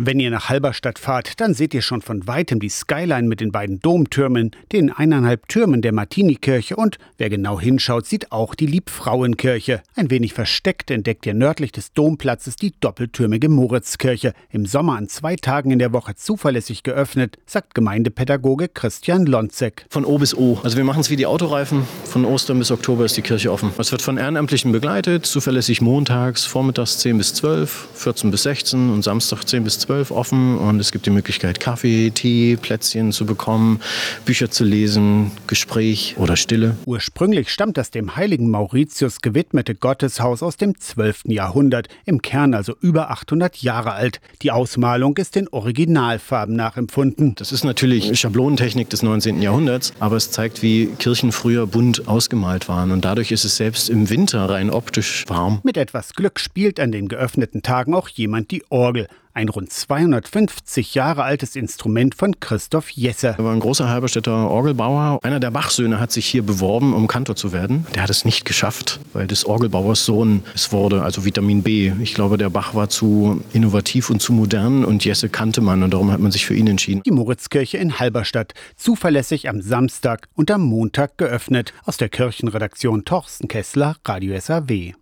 Wenn ihr nach Halberstadt fahrt, dann seht ihr schon von weitem die Skyline mit den beiden Domtürmen, den eineinhalb Türmen der Martinikirche und, wer genau hinschaut, sieht auch die Liebfrauenkirche. Ein wenig versteckt entdeckt ihr nördlich des Domplatzes die doppeltürmige Moritzkirche. Im Sommer an zwei Tagen in der Woche zuverlässig geöffnet, sagt Gemeindepädagoge Christian Lonzek. Von O bis O. Also wir machen es wie die Autoreifen. Von Ostern bis Oktober ist die Kirche offen. Es wird von Ehrenamtlichen begleitet, zuverlässig montags, vormittags 10 bis 12, 14 bis 16 und Samstag 10 bis 12 offen. Und es gibt die Möglichkeit, Kaffee, Tee, Plätzchen zu bekommen, Bücher zu lesen, Gespräch oder Stille. Ursprünglich stammt das dem heiligen Mauritius gewidmete Gotteshaus aus dem 12. Jahrhundert, im Kern also über 800 Jahre alt. Die Ausmalung ist den Originalfarben nachempfunden. Das ist natürlich Schablonentechnik des 19. Jahrhunderts, aber es zeigt, wie Kirchen früher bunt ausgemalt waren. Und dadurch ist es selbst im Winter rein optisch warm. Mit etwas Glück spielt an den geöffneten Tagen auch jemand die Orgel. Ein rund 250 Jahre altes Instrument von Christoph Jesse. Er war ein großer Halberstädter Orgelbauer. Einer der Bachsöhne hat sich hier beworben, um Kantor zu werden. Der hat es nicht geschafft, weil des Orgelbauers Sohn es wurde, also Vitamin B. Ich glaube, der Bach war zu innovativ und zu modern und Jesse kannte man und darum hat man sich für ihn entschieden. Die Moritzkirche in Halberstadt, zuverlässig am Samstag und am Montag geöffnet. Aus der Kirchenredaktion Torsten Kessler, Radio SAW.